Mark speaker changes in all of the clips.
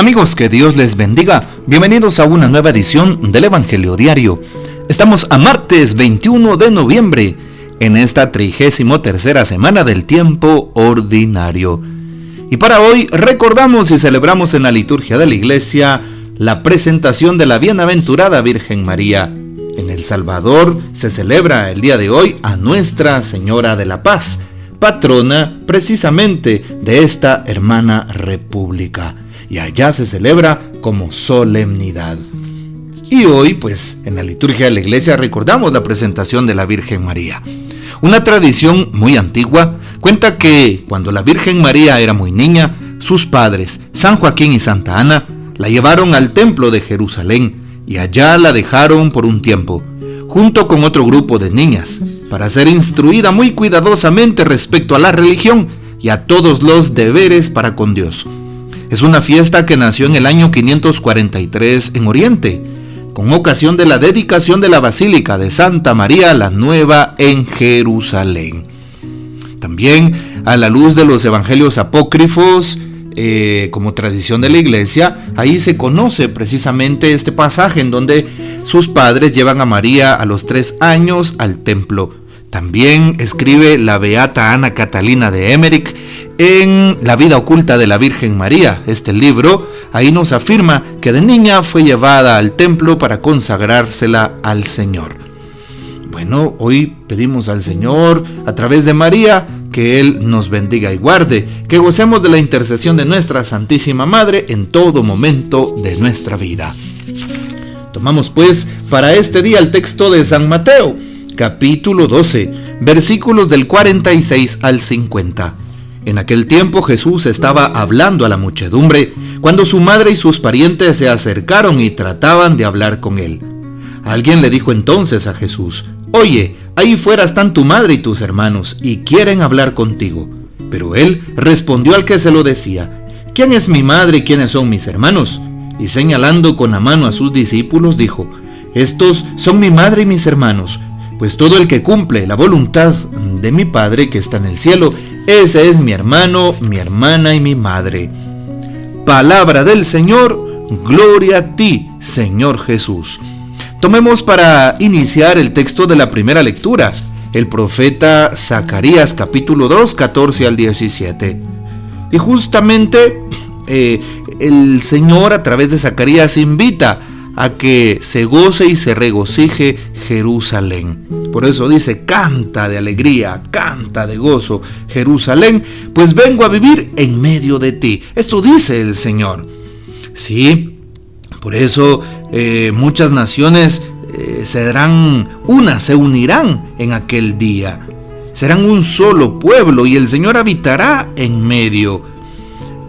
Speaker 1: Amigos, que Dios les bendiga. Bienvenidos a una nueva edición del Evangelio Diario. Estamos a martes 21 de noviembre, en esta trigésimo tercera semana del tiempo ordinario. Y para hoy recordamos y celebramos en la liturgia de la iglesia la presentación de la bienaventurada Virgen María. En El Salvador se celebra el día de hoy a Nuestra Señora de la Paz, patrona precisamente de esta hermana república y allá se celebra como solemnidad. Y hoy, pues, en la liturgia de la iglesia recordamos la presentación de la Virgen María. Una tradición muy antigua cuenta que cuando la Virgen María era muy niña, sus padres, San Joaquín y Santa Ana, la llevaron al templo de Jerusalén y allá la dejaron por un tiempo, junto con otro grupo de niñas, para ser instruida muy cuidadosamente respecto a la religión y a todos los deberes para con Dios. Es una fiesta que nació en el año 543 en Oriente, con ocasión de la dedicación de la Basílica de Santa María la Nueva en Jerusalén. También a la luz de los evangelios apócrifos, eh, como tradición de la iglesia, ahí se conoce precisamente este pasaje en donde sus padres llevan a María a los tres años al templo. También escribe la beata Ana Catalina de Emmerich en La vida oculta de la Virgen María, este libro, ahí nos afirma que de niña fue llevada al templo para consagrársela al Señor. Bueno, hoy pedimos al Señor, a través de María, que Él nos bendiga y guarde, que gocemos de la intercesión de nuestra Santísima Madre en todo momento de nuestra vida. Tomamos pues para este día el texto de San Mateo, capítulo 12, versículos del 46 al 50. En aquel tiempo Jesús estaba hablando a la muchedumbre cuando su madre y sus parientes se acercaron y trataban de hablar con él. Alguien le dijo entonces a Jesús, Oye, ahí fuera están tu madre y tus hermanos y quieren hablar contigo. Pero él respondió al que se lo decía, ¿quién es mi madre y quiénes son mis hermanos? Y señalando con la mano a sus discípulos dijo, Estos son mi madre y mis hermanos, pues todo el que cumple la voluntad de mi Padre que está en el cielo, ese es mi hermano, mi hermana y mi madre. Palabra del Señor, gloria a ti, Señor Jesús. Tomemos para iniciar el texto de la primera lectura, el profeta Zacarías capítulo 2, 14 al 17. Y justamente eh, el Señor a través de Zacarías invita a que se goce y se regocije Jerusalén. Por eso dice, canta de alegría, canta de gozo Jerusalén, pues vengo a vivir en medio de ti. Esto dice el Señor. Sí, por eso eh, muchas naciones eh, serán una, se unirán en aquel día. Serán un solo pueblo y el Señor habitará en medio.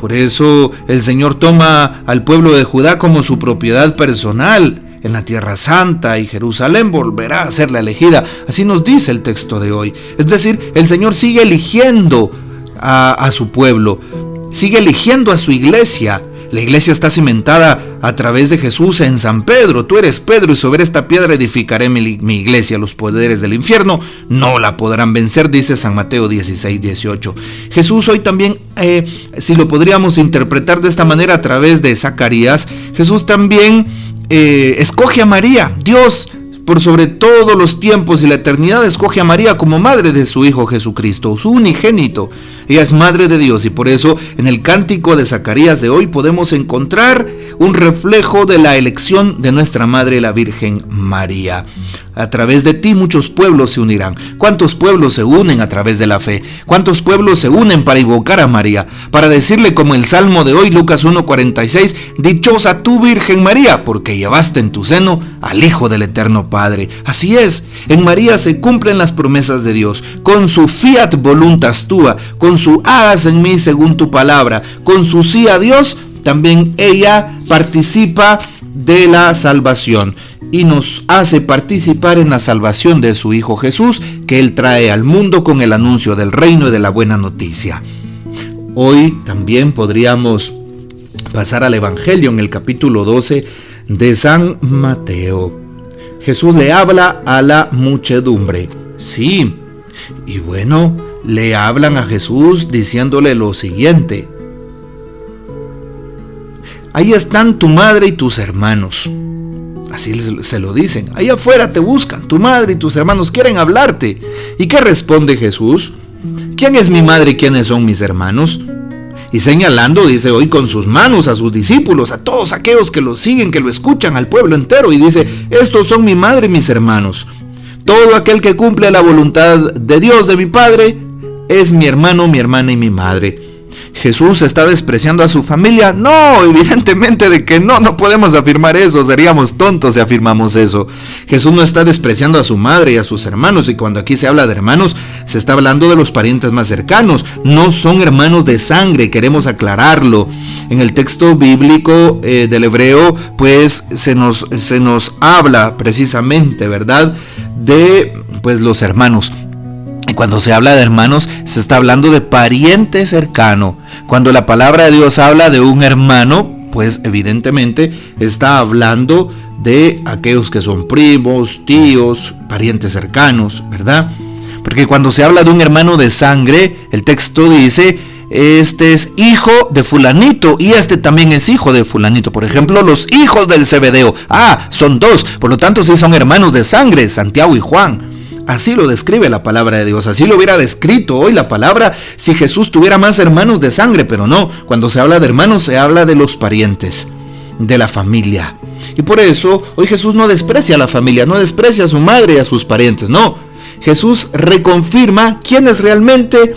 Speaker 1: Por eso el Señor toma al pueblo de Judá como su propiedad personal en la tierra santa y Jerusalén volverá a ser la elegida. Así nos dice el texto de hoy. Es decir, el Señor sigue eligiendo a, su pueblo, sigue eligiendo a su iglesia la iglesia está cimentada a través de Jesús en San Pedro. Tú eres Pedro y sobre esta piedra edificaré mi, iglesia. Los poderes del infierno no la podrán vencer, dice San Mateo 16, 18. Jesús hoy también, eh, si lo podríamos interpretar de esta manera a través de Zacarías, Jesús también eh, escoge a María. Dios por sobre todos los tiempos y la eternidad escoge a María como madre de su Hijo Jesucristo, su unigénito. Ella es madre de Dios y por eso en el cántico de Zacarías de hoy podemos encontrar un reflejo de la elección de nuestra Madre la Virgen María. A través de ti muchos pueblos se unirán. ¿Cuántos pueblos se unen a través de la fe? ¿Cuántos pueblos se unen para invocar a María? Para decirle como el Salmo de hoy, Lucas 1.46, Dichosa tú Virgen María, porque llevaste en tu seno al Hijo del Eterno Padre. Así es, en María se cumplen las promesas de Dios. Con su fiat voluntas tua, con su hagas en mí según tu palabra, con su sí a Dios, también ella participa de la salvación y nos hace participar en la salvación de su Hijo Jesús que Él trae al mundo con el anuncio del reino y de la buena noticia. Hoy también podríamos pasar al Evangelio en el capítulo 12 de San Mateo. Jesús le habla a la muchedumbre. Sí, y bueno, le hablan a Jesús diciéndole lo siguiente. ahí están tu madre y tus hermanos. Así se lo dicen. Ahí afuera te buscan. Tu madre y tus hermanos quieren hablarte. ¿Y qué responde Jesús? ¿Quién es mi madre y quiénes son mis hermanos? Y señalando, dice hoy con sus manos a sus discípulos, a todos aquellos que lo siguen, que lo escuchan, al pueblo entero, y dice, estos son mi madre y mis hermanos. Todo aquel que cumple la voluntad de Dios, de mi Padre, es mi hermano, mi hermana y mi madre. Jesús está despreciando a su familia. No, evidentemente de que no, no podemos afirmar eso, seríamos tontos si afirmamos eso. Jesús no está despreciando a su madre y a sus hermanos, y cuando aquí se habla de hermanos, se está hablando de los parientes más cercanos, no son hermanos de sangre, queremos aclararlo. En el texto bíblico eh, del hebreo, pues se nos, se nos habla precisamente, ¿verdad? De pues los hermanos. Y cuando se habla de hermanos, se está hablando de pariente cercano. Cuando la palabra de Dios habla de un hermano, pues evidentemente está hablando de aquellos que son primos, tíos, parientes cercanos, ¿verdad? Porque cuando se habla de un hermano de sangre, el texto dice, este es hijo de fulanito y este también es hijo de fulanito. Por ejemplo, los hijos del Cebedeo. Ah, son dos, por lo tanto sí son hermanos de sangre, Santiago y Juan. Así lo describe la palabra de Dios, así lo hubiera descrito hoy la palabra si Jesús tuviera más hermanos de sangre, pero no, cuando se habla de hermanos se habla de los parientes, de la familia. Y por eso hoy Jesús no desprecia a la familia, no desprecia a su madre y a sus parientes, no. Jesús reconfirma quienes realmente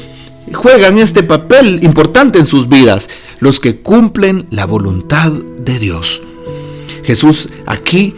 Speaker 1: juegan este papel importante en sus vidas, los que cumplen la voluntad de Dios. Jesús aquí,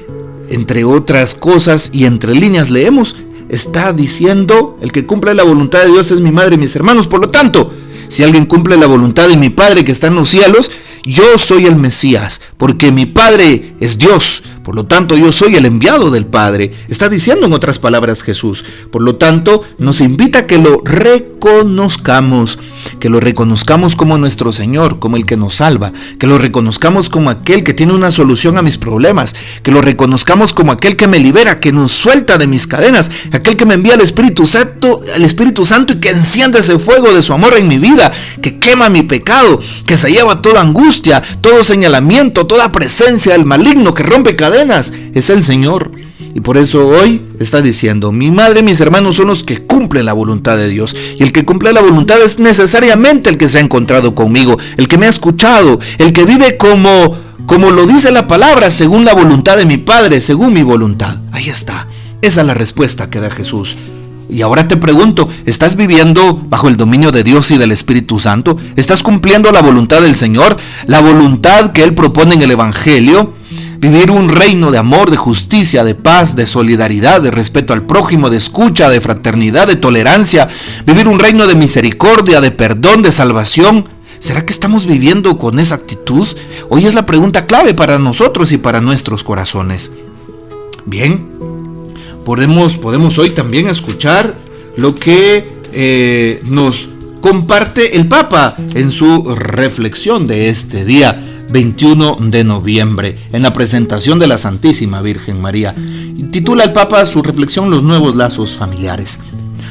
Speaker 1: entre otras cosas y entre líneas leemos, está diciendo, el que cumple la voluntad de Dios es mi madre y mis hermanos. Por lo tanto, si alguien cumple la voluntad de mi Padre que está en los cielos, yo soy el Mesías, porque mi Padre es Dios, por lo tanto, yo soy el enviado del Padre. Está diciendo en otras palabras Jesús. Por lo tanto, nos invita a que lo reconozcamos, que lo reconozcamos como nuestro Señor, como el que nos salva, que lo reconozcamos como aquel que tiene una solución a mis problemas, que lo reconozcamos como aquel que me libera, que nos suelta de mis cadenas, aquel que me envía el Espíritu Santo, el Espíritu Santo y que enciende ese fuego de su amor en mi vida, que quema mi pecado, que se lleva toda angustia, todo señalamiento, toda presencia del maligno, que rompe es el Señor. Y por eso hoy está diciendo, mi madre y mis hermanos son los que cumplen la voluntad de Dios. Y el que cumple la voluntad es necesariamente el que se ha encontrado conmigo, el que me ha escuchado, el que vive como, como lo dice la palabra, según la voluntad de mi Padre, según mi voluntad. Ahí está. Esa es la respuesta que da Jesús. Y ahora te pregunto, ¿estás viviendo bajo el dominio de Dios y del Espíritu Santo? ¿Estás cumpliendo la voluntad del Señor? ¿La voluntad que Él propone en el Evangelio? Vivir un reino de amor, de justicia, de paz, de solidaridad, de respeto al prójimo, de escucha, de fraternidad, de tolerancia. Vivir un reino de misericordia, de perdón, de salvación. ¿Será que estamos viviendo con esa actitud? Hoy es la pregunta clave para nosotros y para nuestros corazones. Bien, podemos, podemos hoy también escuchar lo que eh, nos comparte el Papa en su reflexión de este día. 21 de noviembre, en la presentación de la Santísima Virgen María. Titula el Papa su reflexión Los nuevos lazos familiares.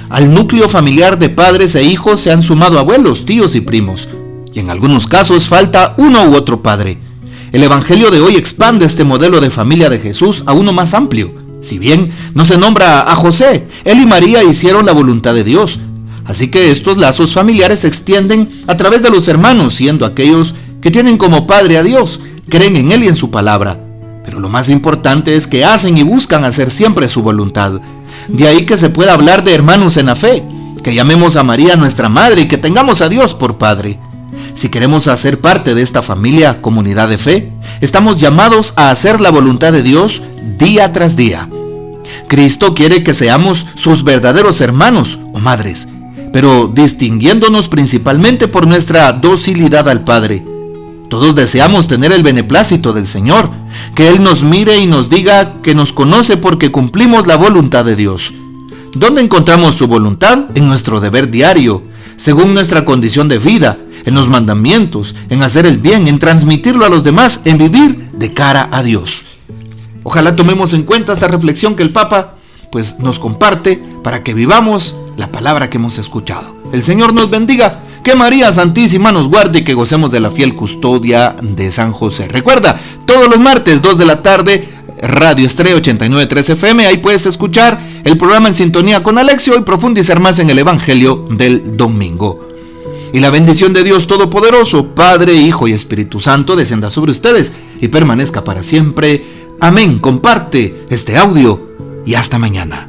Speaker 1: Al núcleo familiar de padres e hijos se han sumado abuelos, tíos y primos, y en algunos casos falta uno u otro padre. El Evangelio de hoy expande este modelo de familia de Jesús a uno más amplio. Si bien no se nombra a José, él y María hicieron la voluntad de Dios. Así que estos lazos familiares se extienden a través de los hermanos, siendo aquellos que tienen como Padre a Dios, creen en Él y en su palabra. Pero lo más importante es que hacen y buscan hacer siempre su voluntad. De ahí que se pueda hablar de hermanos en la fe, que llamemos a María nuestra Madre y que tengamos a Dios por Padre. Si queremos hacer parte de esta familia, comunidad de fe, estamos llamados a hacer la voluntad de Dios día tras día. Cristo quiere que seamos sus verdaderos hermanos o madres, pero distinguiéndonos principalmente por nuestra docilidad al Padre todos deseamos tener el beneplácito del Señor, que Él nos mire y nos diga que nos conoce porque cumplimos la voluntad de Dios. ¿Dónde encontramos su voluntad? En nuestro deber diario, según nuestra condición de vida, en los mandamientos, en hacer el bien, en transmitirlo a los demás, en vivir de cara a Dios. Ojalá tomemos en cuenta esta reflexión que el Papa pues nos comparte para que vivamos la palabra que hemos escuchado. El Señor nos bendiga Que María Santísima nos guarde y que gocemos de la fiel custodia de San José. Recuerda, todos los martes, 2 de la tarde, Radio Estrella 89.3 FM. Ahí puedes escuchar el programa en sintonía con Alexio y profundizar más en el Evangelio del domingo. Y la bendición de Dios Todopoderoso, Padre, Hijo y Espíritu Santo, descienda sobre ustedes y permanezca para siempre. Amén. Comparte este audio y hasta mañana.